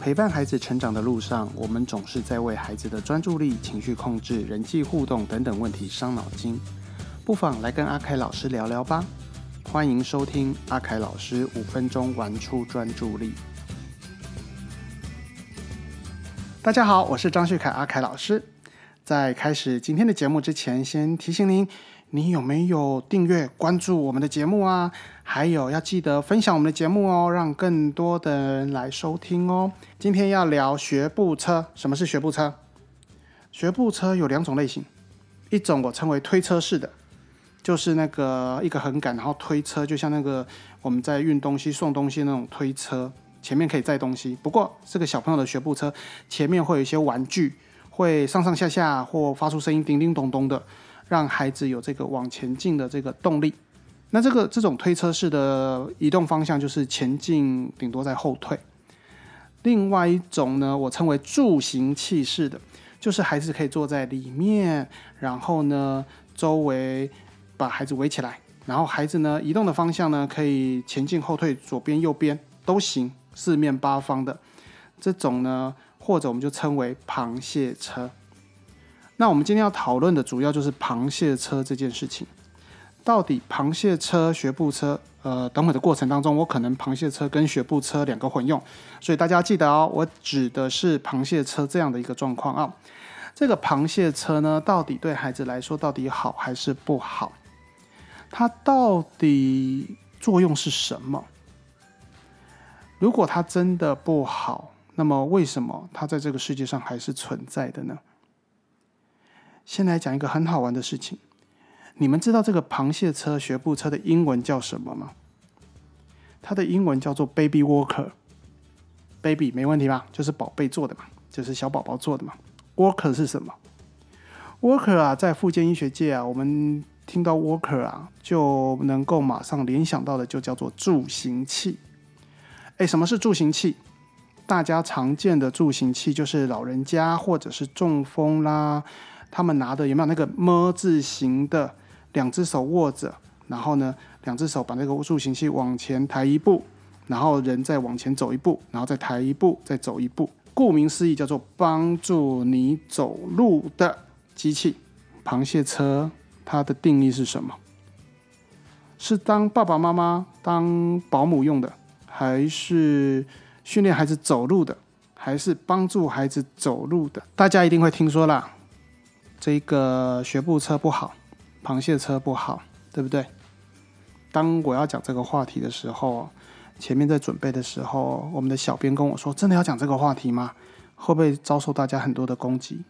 陪伴孩子成长的路上，我们总是在为孩子的专注力、情绪控制、人际互动等等问题伤脑筋。不妨来跟阿凯老师聊聊吧。欢迎收听阿凯老师五分钟玩出专注力。大家好，我是张旭凯阿凯老师。在开始今天的节目之前，先提醒您，你有没有订阅关注我们的节目啊？还有要记得分享我们的节目哦，让更多的人来收听哦。今天要聊学步车，什么是学步车？学步车有两种类型，一种我称为推车式的，就是那个一个横杆，然后推车，就像那个我们在运东西、送东西那种推车，前面可以载东西。不过这个小朋友的学步车前面会有一些玩具，会上上下下或发出声音，叮叮咚咚的，让孩子有这个往前进的这个动力。那这个这种推车式的移动方向就是前进，顶多在后退。另外一种呢，我称为助行器式的，就是孩子可以坐在里面，然后呢周围把孩子围起来，然后孩子呢移动的方向呢可以前进、后退、左边、右边都行，四面八方的这种呢，或者我们就称为螃蟹车。那我们今天要讨论的主要就是螃蟹车这件事情。到底螃蟹车、学步车，呃，等会的过程当中，我可能螃蟹车跟学步车两个混用，所以大家记得哦，我指的是螃蟹车这样的一个状况啊。这个螃蟹车呢，到底对孩子来说到底好还是不好？它到底作用是什么？如果它真的不好，那么为什么它在这个世界上还是存在的呢？先来讲一个很好玩的事情。你们知道这个螃蟹车、学步车的英文叫什么吗？它的英文叫做 Baby Walker。Baby 没问题吧？就是宝贝做的嘛，就是小宝宝做的嘛。Walker 是什么？Walker 啊，在附件医学界啊，我们听到 Walker 啊，就能够马上联想到的就叫做助行器。哎，什么是助行器？大家常见的助行器就是老人家或者是中风啦，他们拿的有没有那个么字形的？两只手握着，然后呢，两只手把那个助行器往前抬一步，然后人再往前走一步，然后再抬一步，再走一步。顾名思义，叫做帮助你走路的机器。螃蟹车它的定义是什么？是当爸爸妈妈当保姆用的，还是训练孩子走路的，还是帮助孩子走路的？大家一定会听说啦，这个学步车不好。螃蟹车不好，对不对？当我要讲这个话题的时候，前面在准备的时候，我们的小编跟我说：“真的要讲这个话题吗？会不会遭受大家很多的攻击？”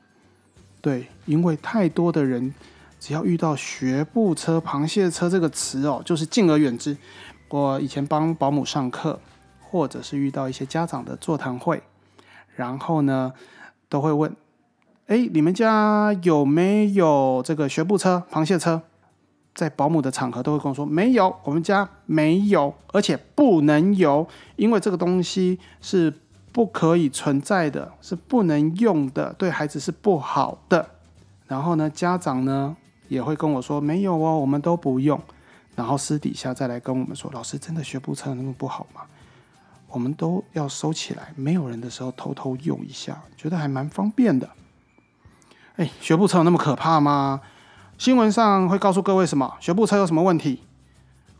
对，因为太多的人只要遇到学步车、螃蟹车这个词哦，就是敬而远之。我以前帮保姆上课，或者是遇到一些家长的座谈会，然后呢，都会问。哎，你们家有没有这个学步车、螃蟹车？在保姆的场合都会跟我说没有，我们家没有，而且不能有，因为这个东西是不可以存在的，是不能用的，对孩子是不好的。然后呢，家长呢也会跟我说没有哦，我们都不用。然后私底下再来跟我们说，老师真的学步车那么不好吗？我们都要收起来，没有人的时候偷偷用一下，觉得还蛮方便的。哎，学步车有那么可怕吗？新闻上会告诉各位什么？学步车有什么问题？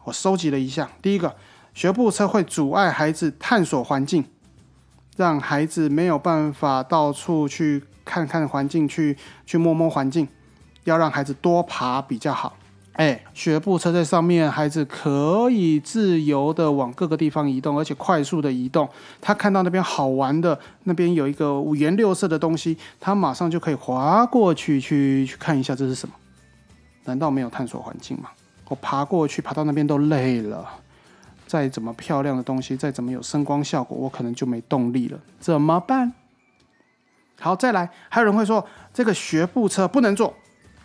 我收集了一下。第一个，学步车会阻碍孩子探索环境，让孩子没有办法到处去看看环境，去去摸摸环境，要让孩子多爬比较好。哎，学步车在上面，孩子可以自由的往各个地方移动，而且快速的移动。他看到那边好玩的，那边有一个五颜六色的东西，他马上就可以滑过去，去去看一下这是什么。难道没有探索环境吗？我爬过去，爬到那边都累了。再怎么漂亮的东西，再怎么有声光效果，我可能就没动力了。怎么办？好，再来，还有人会说，这个学步车不能坐。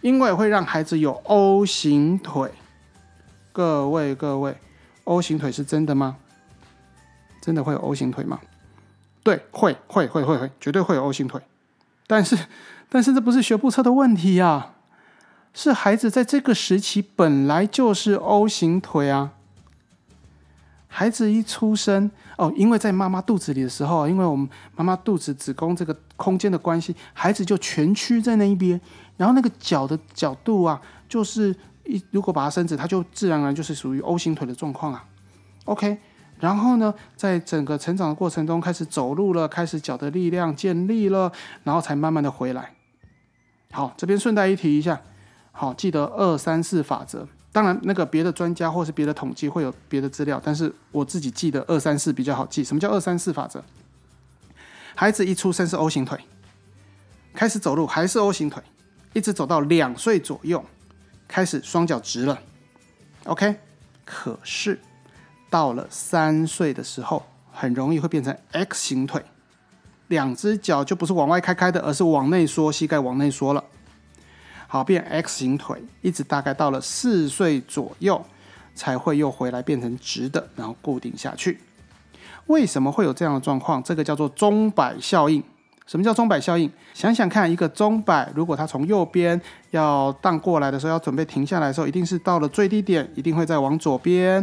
因为会让孩子有 O 型腿，各位各位，O 型腿是真的吗？真的会有 O 型腿吗？对，会会会会会，绝对会有 O 型腿。但是，但是这不是学步车的问题呀，是孩子在这个时期本来就是 O 型腿啊。孩子一出生哦，因为在妈妈肚子里的时候，因为我们妈妈肚子子宫这个空间的关系，孩子就蜷曲在那一边，然后那个脚的角度啊，就是一如果把它伸直，它就自然而然就是属于 O 型腿的状况啊。OK，然后呢，在整个成长的过程中，开始走路了，开始脚的力量建立了，然后才慢慢的回来。好，这边顺带一提一下，好，记得二三四法则。当然，那个别的专家或是别的统计会有别的资料，但是我自己记得二三四比较好记。什么叫二三四法则？孩子一出生是 O 型腿，开始走路还是 O 型腿，一直走到两岁左右，开始双脚直了。OK，可是到了三岁的时候，很容易会变成 X 型腿，两只脚就不是往外开开的，而是往内缩，膝盖往内缩了。好，变 X 型腿，一直大概到了四岁左右，才会又回来变成直的，然后固定下去。为什么会有这样的状况？这个叫做钟摆效应。什么叫钟摆效应？想想看，一个钟摆，如果它从右边要荡过来的时候，要准备停下来的时候，一定是到了最低点，一定会再往左边，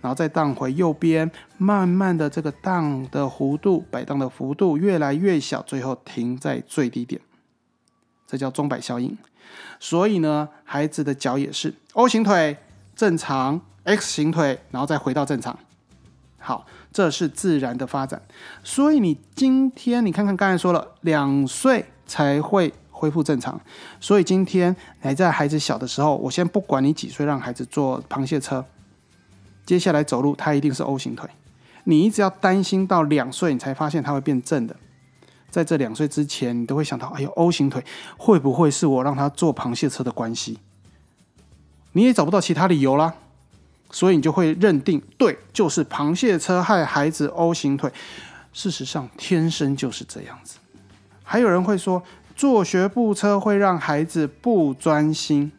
然后再荡回右边，慢慢的这个荡的弧度、摆荡的幅度越来越小，最后停在最低点。这叫钟摆效应。所以呢，孩子的脚也是 O 型腿正常，X 型腿，然后再回到正常。好，这是自然的发展。所以你今天你看看，刚才说了两岁才会恢复正常。所以今天还在孩子小的时候，我先不管你几岁，让孩子坐螃蟹车，接下来走路他一定是 O 型腿。你一直要担心到两岁，你才发现他会变正的。在这两岁之前，你都会想到：哎呦，O 型腿会不会是我让他坐螃蟹车的关系？你也找不到其他理由啦，所以你就会认定对，就是螃蟹车害孩子 O 型腿。事实上，天生就是这样子。还有人会说，坐学步车会让孩子不专心。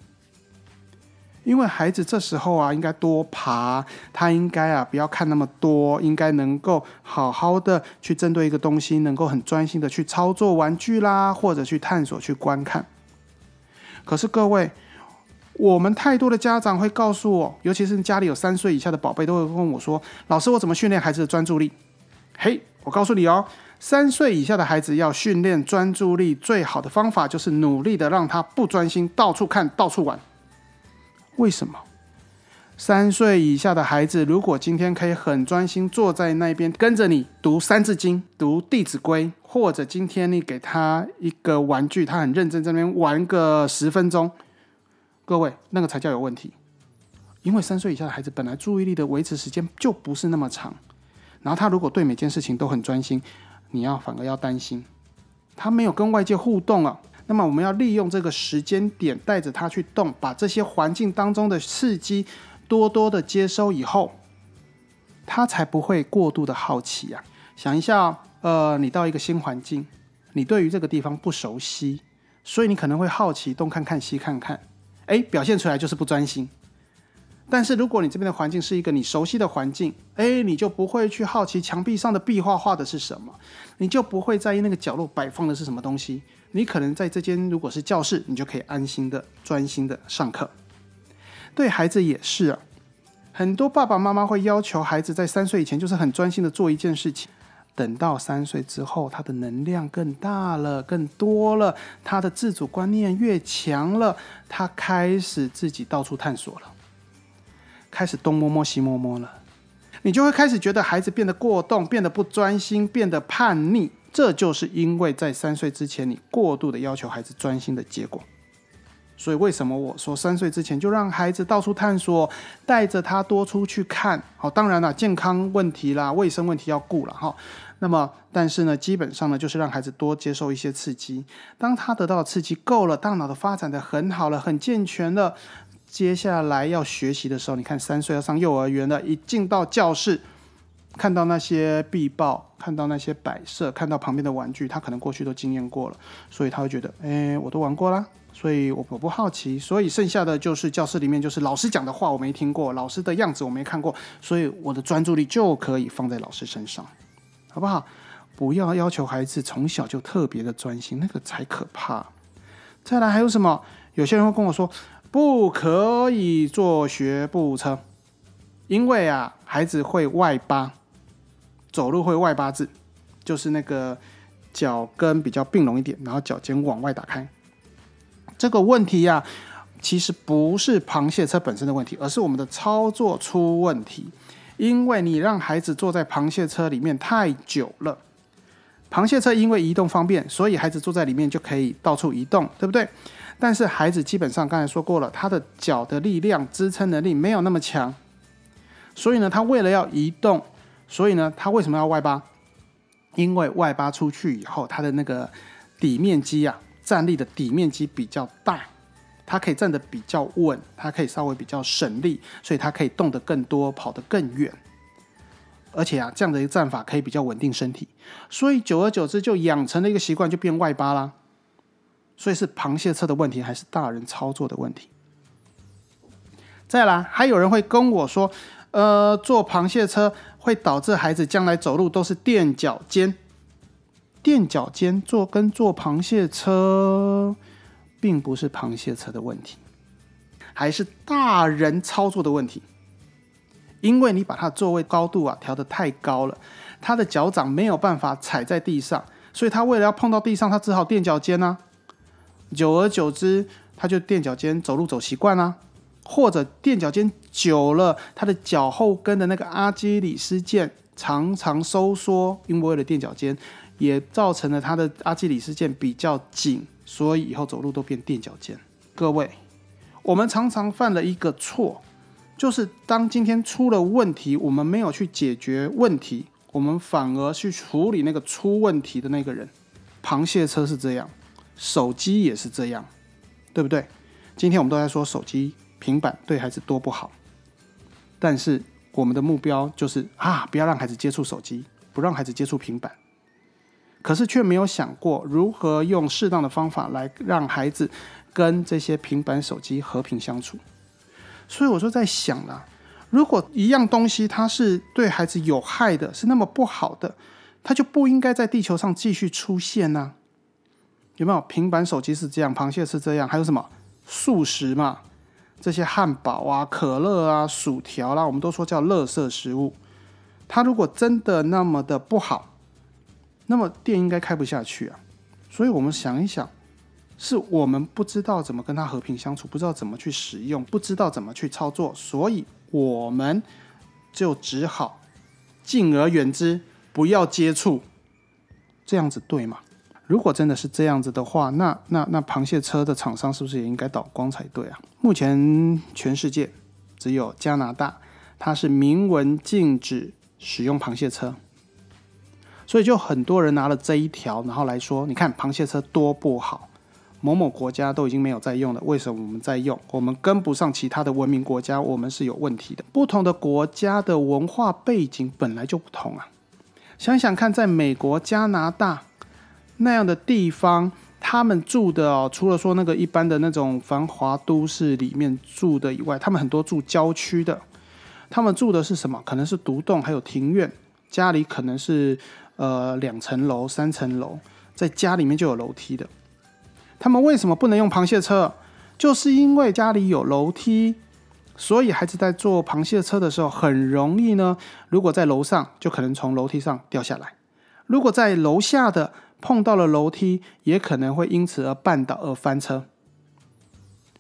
因为孩子这时候啊，应该多爬，他应该啊不要看那么多，应该能够好好的去针对一个东西，能够很专心的去操作玩具啦，或者去探索、去观看。可是各位，我们太多的家长会告诉我，尤其是家里有三岁以下的宝贝，都会问我说：“老师，我怎么训练孩子的专注力？”嘿，我告诉你哦，三岁以下的孩子要训练专注力，最好的方法就是努力的让他不专心，到处看，到处玩。为什么三岁以下的孩子，如果今天可以很专心坐在那边跟着你读《三字经》、读《弟子规》，或者今天你给他一个玩具，他很认真在那边玩个十分钟，各位那个才叫有问题。因为三岁以下的孩子本来注意力的维持时间就不是那么长，然后他如果对每件事情都很专心，你要反而要担心，他没有跟外界互动啊。那么我们要利用这个时间点，带着他去动，把这些环境当中的刺激多多的接收以后，他才不会过度的好奇呀。想一下，呃，你到一个新环境，你对于这个地方不熟悉，所以你可能会好奇东看看西看看，哎，表现出来就是不专心。但是如果你这边的环境是一个你熟悉的环境，哎，你就不会去好奇墙壁上的壁画画的是什么，你就不会在意那个角落摆放的是什么东西。你可能在这间如果是教室，你就可以安心的、专心的上课。对孩子也是啊，很多爸爸妈妈会要求孩子在三岁以前就是很专心的做一件事情，等到三岁之后，他的能量更大了、更多了，他的自主观念越强了，他开始自己到处探索了。开始东摸摸西摸摸了，你就会开始觉得孩子变得过动，变得不专心，变得叛逆。这就是因为在三岁之前你过度的要求孩子专心的结果。所以为什么我说三岁之前就让孩子到处探索，带着他多出去看？好，当然了，健康问题啦、卫生问题要顾了哈。那么，但是呢，基本上呢，就是让孩子多接受一些刺激。当他得到刺激够了，大脑的发展的很好了，很健全了。接下来要学习的时候，你看三岁要上幼儿园了，一进到教室，看到那些壁报，看到那些摆设，看到旁边的玩具，他可能过去都经验过了，所以他会觉得，哎，我都玩过啦，所以我我不好奇，所以剩下的就是教室里面就是老师讲的话我没听过，老师的样子我没看过，所以我的专注力就可以放在老师身上，好不好？不要要求孩子从小就特别的专心，那个才可怕。再来还有什么？有些人会跟我说。不可以坐学步车，因为啊，孩子会外八，走路会外八字，就是那个脚跟比较并拢一点，然后脚尖往外打开。这个问题呀，其实不是螃蟹车本身的问题，而是我们的操作出问题。因为你让孩子坐在螃蟹车里面太久了，螃蟹车因为移动方便，所以孩子坐在里面就可以到处移动，对不对？但是孩子基本上刚才说过了，他的脚的力量支撑能力没有那么强，所以呢，他为了要移动，所以呢，他为什么要外八？因为外八出去以后，他的那个底面积啊，站立的底面积比较大，他可以站得比较稳，他可以稍微比较省力，所以他可以动得更多，跑得更远。而且啊，这样的一个站法可以比较稳定身体，所以久而久之就养成了一个习惯，就变外八啦。所以是螃蟹车的问题，还是大人操作的问题？再来，还有人会跟我说，呃，坐螃蟹车会导致孩子将来走路都是垫脚尖。垫脚尖坐跟坐螃蟹车，并不是螃蟹车的问题，还是大人操作的问题。因为你把他座位高度啊调得太高了，他的脚掌没有办法踩在地上，所以他为了要碰到地上，他只好垫脚尖啊。久而久之，他就垫脚尖走路走习惯啦，或者垫脚尖久了，他的脚后跟的那个阿基里斯腱常常收缩，因为为了垫脚尖，也造成了他的阿基里斯腱比较紧，所以以后走路都变垫脚尖。各位，我们常常犯了一个错，就是当今天出了问题，我们没有去解决问题，我们反而去处理那个出问题的那个人。螃蟹车是这样。手机也是这样，对不对？今天我们都在说手机、平板对孩子多不好，但是我们的目标就是啊，不要让孩子接触手机，不让孩子接触平板。可是却没有想过如何用适当的方法来让孩子跟这些平板手机和平相处。所以我就在想了，如果一样东西它是对孩子有害的，是那么不好的，它就不应该在地球上继续出现呢？有没有平板手机是这样，螃蟹是这样，还有什么素食嘛？这些汉堡啊、可乐啊、薯条啦，我们都说叫垃圾食物。它如果真的那么的不好，那么店应该开不下去啊。所以我们想一想，是我们不知道怎么跟它和平相处，不知道怎么去使用，不知道怎么去操作，所以我们就只好敬而远之，不要接触，这样子对吗？如果真的是这样子的话，那那那螃蟹车的厂商是不是也应该倒光才对啊？目前全世界只有加拿大，它是明文禁止使用螃蟹车，所以就很多人拿了这一条，然后来说，你看螃蟹车多不好，某某国家都已经没有在用了，为什么我们在用？我们跟不上其他的文明国家，我们是有问题的。不同的国家的文化背景本来就不同啊，想想看，在美国、加拿大。那样的地方，他们住的哦，除了说那个一般的那种繁华都市里面住的以外，他们很多住郊区的。他们住的是什么？可能是独栋，还有庭院，家里可能是呃两层楼、三层楼，在家里面就有楼梯的。他们为什么不能用螃蟹车？就是因为家里有楼梯，所以孩子在坐螃蟹车的时候很容易呢。如果在楼上，就可能从楼梯上掉下来；如果在楼下的，碰到了楼梯，也可能会因此而绊倒而翻车，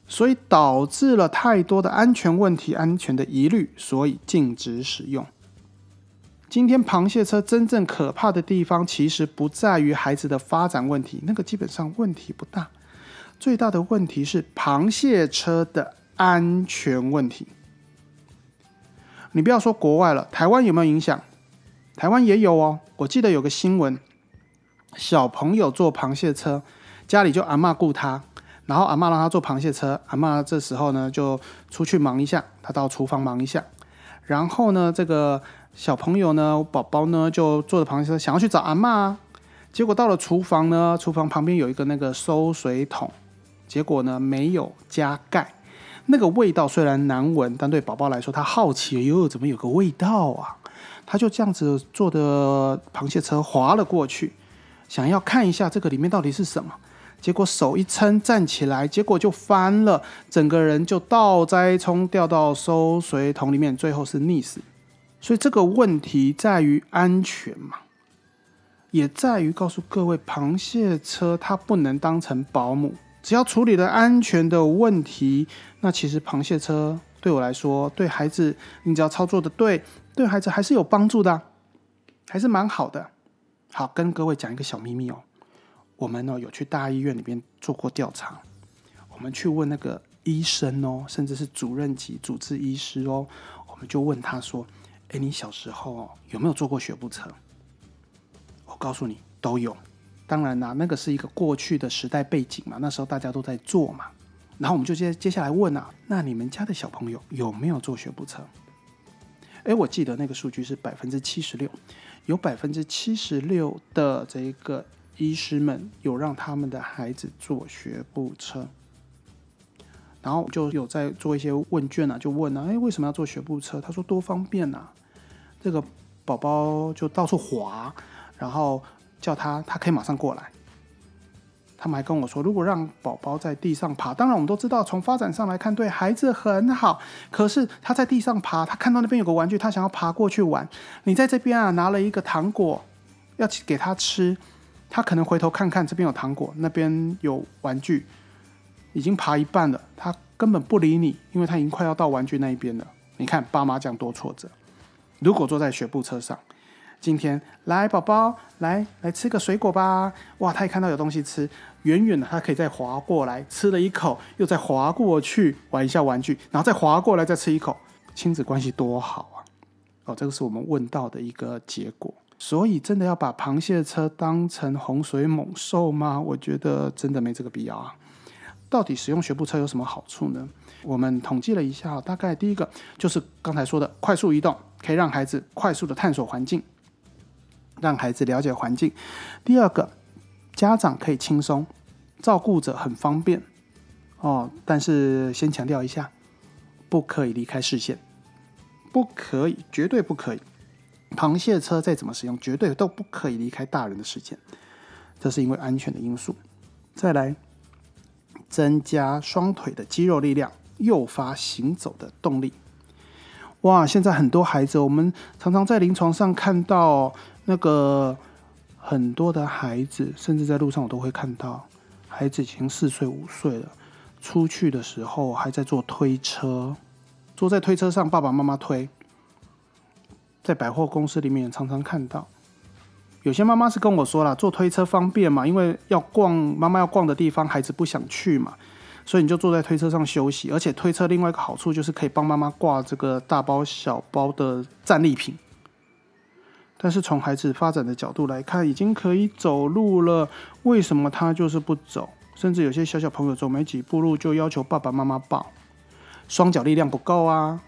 所以导致了太多的安全问题、安全的疑虑，所以禁止使用。今天螃蟹车真正可怕的地方，其实不在于孩子的发展问题，那个基本上问题不大。最大的问题是螃蟹车的安全问题。你不要说国外了，台湾有没有影响？台湾也有哦。我记得有个新闻。小朋友坐螃蟹车，家里就阿妈雇他，然后阿妈让他坐螃蟹车，阿妈这时候呢就出去忙一下，他到厨房忙一下，然后呢这个小朋友呢宝宝呢就坐着螃蟹车想要去找阿妈，结果到了厨房呢，厨房旁边有一个那个收水桶，结果呢没有加盖，那个味道虽然难闻，但对宝宝来说他好奇，哟怎么有个味道啊？他就这样子坐的螃蟹车滑了过去。想要看一下这个里面到底是什么，结果手一撑站起来，结果就翻了，整个人就倒栽葱掉到收水桶里面，最后是溺死。所以这个问题在于安全嘛，也在于告诉各位，螃蟹车它不能当成保姆，只要处理了安全的问题，那其实螃蟹车对我来说，对孩子，你只要操作的对，对孩子还是有帮助的，还是蛮好的。好，跟各位讲一个小秘密哦。我们呢有去大医院里边做过调查，我们去问那个医生哦，甚至是主任级主治医师哦，我们就问他说：“哎，你小时候哦有没有做过学步车？”我告诉你都有。当然啦，那个是一个过去的时代背景嘛，那时候大家都在做嘛。然后我们就接接下来问啊，那你们家的小朋友有没有坐学步车？哎，我记得那个数据是百分之七十六，有百分之七十六的这个。医师们有让他们的孩子坐学步车，然后就有在做一些问卷啊，就问啊，哎，为什么要坐学步车？他说多方便呐，这个宝宝就到处滑，然后叫他，他可以马上过来。他们还跟我说，如果让宝宝在地上爬，当然我们都知道，从发展上来看，对孩子很好。可是他在地上爬，他看到那边有个玩具，他想要爬过去玩。你在这边啊，拿了一个糖果，要去给他吃。他可能回头看看这边有糖果，那边有玩具，已经爬一半了，他根本不理你，因为他已经快要到玩具那一边了。你看爸妈这样多挫折。如果坐在学步车上，今天来宝宝来来吃个水果吧，哇，他一看到有东西吃，远远的他可以再划过来吃了一口，又再划过去玩一下玩具，然后再划过来再吃一口，亲子关系多好啊！哦，这个是我们问到的一个结果。所以，真的要把螃蟹车当成洪水猛兽吗？我觉得真的没这个必要啊。到底使用学步车有什么好处呢？我们统计了一下，大概第一个就是刚才说的快速移动，可以让孩子快速的探索环境，让孩子了解环境。第二个，家长可以轻松，照顾者很方便哦。但是先强调一下，不可以离开视线，不可以，绝对不可以。螃蟹车再怎么使用，绝对都不可以离开大人的视线，这是因为安全的因素。再来，增加双腿的肌肉力量，诱发行走的动力。哇，现在很多孩子，我们常常在临床上看到那个很多的孩子，甚至在路上我都会看到，孩子已经四岁五岁了，出去的时候还在坐推车，坐在推车上，爸爸妈妈推。在百货公司里面常常看到，有些妈妈是跟我说了，坐推车方便嘛，因为要逛妈妈要逛的地方，孩子不想去嘛，所以你就坐在推车上休息。而且推车另外一个好处就是可以帮妈妈挂这个大包小包的战利品。但是从孩子发展的角度来看，已经可以走路了，为什么他就是不走？甚至有些小小朋友走没几步路就要求爸爸妈妈抱，双脚力量不够啊。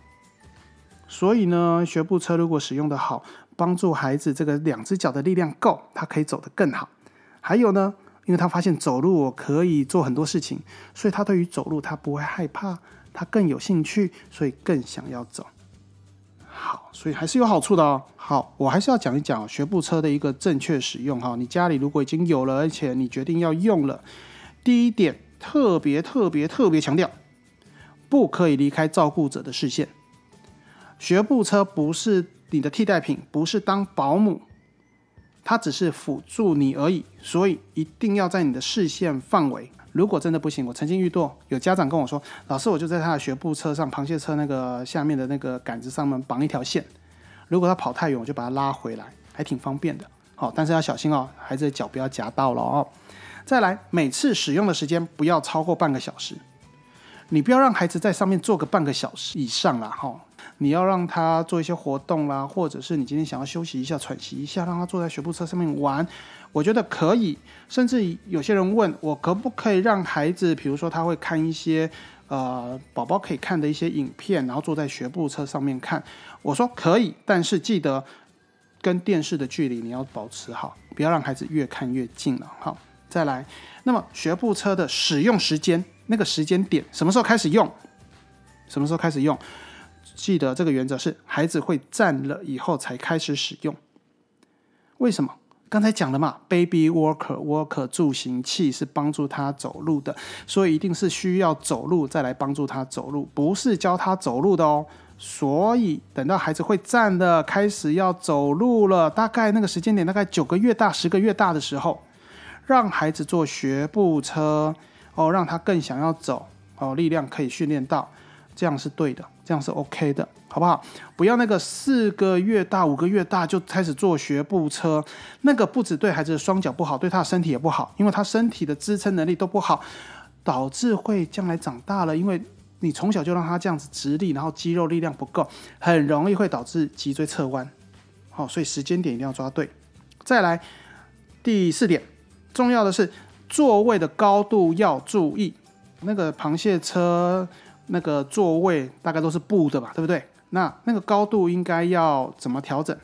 所以呢，学步车如果使用的好，帮助孩子这个两只脚的力量够，他可以走得更好。还有呢，因为他发现走路可以做很多事情，所以他对于走路他不会害怕，他更有兴趣，所以更想要走。好，所以还是有好处的哦。好，我还是要讲一讲学步车的一个正确使用哈。你家里如果已经有了，而且你决定要用了，第一点特别特别特别强调，不可以离开照顾者的视线。学步车不是你的替代品，不是当保姆，它只是辅助你而已。所以一定要在你的视线范围。如果真的不行，我曾经遇到有家长跟我说：“老师，我就在他的学步车上，螃蟹车那个下面的那个杆子上面绑一条线。如果他跑太远，我就把他拉回来，还挺方便的。好，但是要小心哦，孩子的脚不要夹到了哦。再来，每次使用的时间不要超过半个小时。你不要让孩子在上面坐个半个小时以上了哈。你要让他做一些活动啦，或者是你今天想要休息一下、喘息一下，让他坐在学步车上面玩，我觉得可以。甚至有些人问我，可不可以让孩子，比如说他会看一些呃宝宝可以看的一些影片，然后坐在学步车上面看。我说可以，但是记得跟电视的距离你要保持好，不要让孩子越看越近了。好，再来，那么学步车的使用时间，那个时间点什么时候开始用？什么时候开始用？记得这个原则是，孩子会站了以后才开始使用。为什么？刚才讲了嘛，baby walker walker 助行器是帮助他走路的，所以一定是需要走路再来帮助他走路，不是教他走路的哦。所以等到孩子会站的，开始要走路了，大概那个时间点，大概九个月大、十个月大的时候，让孩子坐学步车哦，让他更想要走哦，力量可以训练到，这样是对的，这样是 OK 的。好不好？不要那个四个月大、五个月大就开始坐学步车，那个不止对孩子的双脚不好，对他的身体也不好，因为他身体的支撑能力都不好，导致会将来长大了，因为你从小就让他这样子直立，然后肌肉力量不够，很容易会导致脊椎侧弯。好，所以时间点一定要抓对。再来第四点，重要的是座位的高度要注意。那个螃蟹车那个座位大概都是布的吧，对不对？那那个高度应该要怎么调整？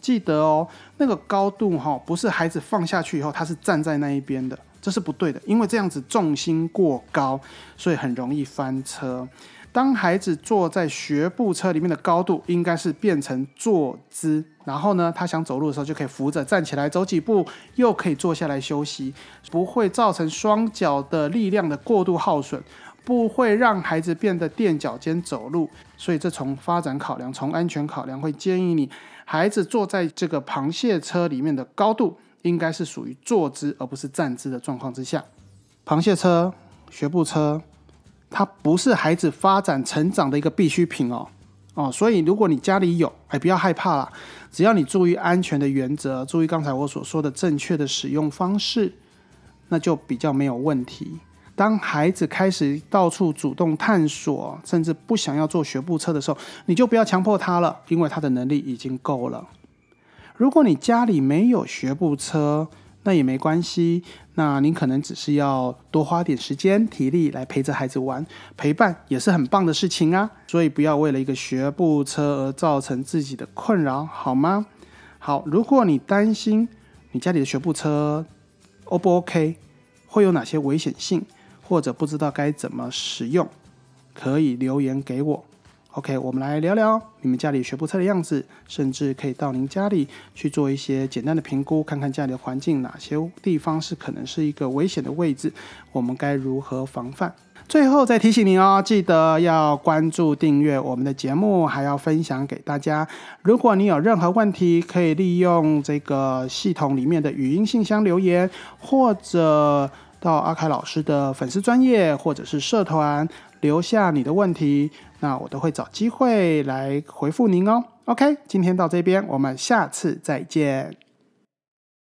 记得哦，那个高度哈，不是孩子放下去以后他是站在那一边的，这是不对的，因为这样子重心过高，所以很容易翻车。当孩子坐在学步车里面的高度应该是变成坐姿，然后呢，他想走路的时候就可以扶着站起来走几步，又可以坐下来休息，不会造成双脚的力量的过度耗损。不会让孩子变得垫脚尖走路，所以这从发展考量、从安全考量，会建议你孩子坐在这个螃蟹车里面的高度应该是属于坐姿而不是站姿的状况之下。螃蟹车、学步车，它不是孩子发展成长的一个必需品哦哦，所以如果你家里有，哎，不要害怕啦，只要你注意安全的原则，注意刚才我所说的正确的使用方式，那就比较没有问题。当孩子开始到处主动探索，甚至不想要坐学步车的时候，你就不要强迫他了，因为他的能力已经够了。如果你家里没有学步车，那也没关系，那您可能只是要多花点时间、体力来陪着孩子玩，陪伴也是很棒的事情啊。所以不要为了一个学步车而造成自己的困扰，好吗？好，如果你担心你家里的学步车 O 不 OK，会有哪些危险性？或者不知道该怎么使用，可以留言给我。OK，我们来聊聊你们家里学步车的样子，甚至可以到您家里去做一些简单的评估，看看家里的环境哪些地方是可能是一个危险的位置，我们该如何防范？最后再提醒您哦，记得要关注、订阅我们的节目，还要分享给大家。如果你有任何问题，可以利用这个系统里面的语音信箱留言，或者。到阿凯老师的粉丝专业或者是社团留下你的问题，那我都会找机会来回复您哦。OK，今天到这边，我们下次再见。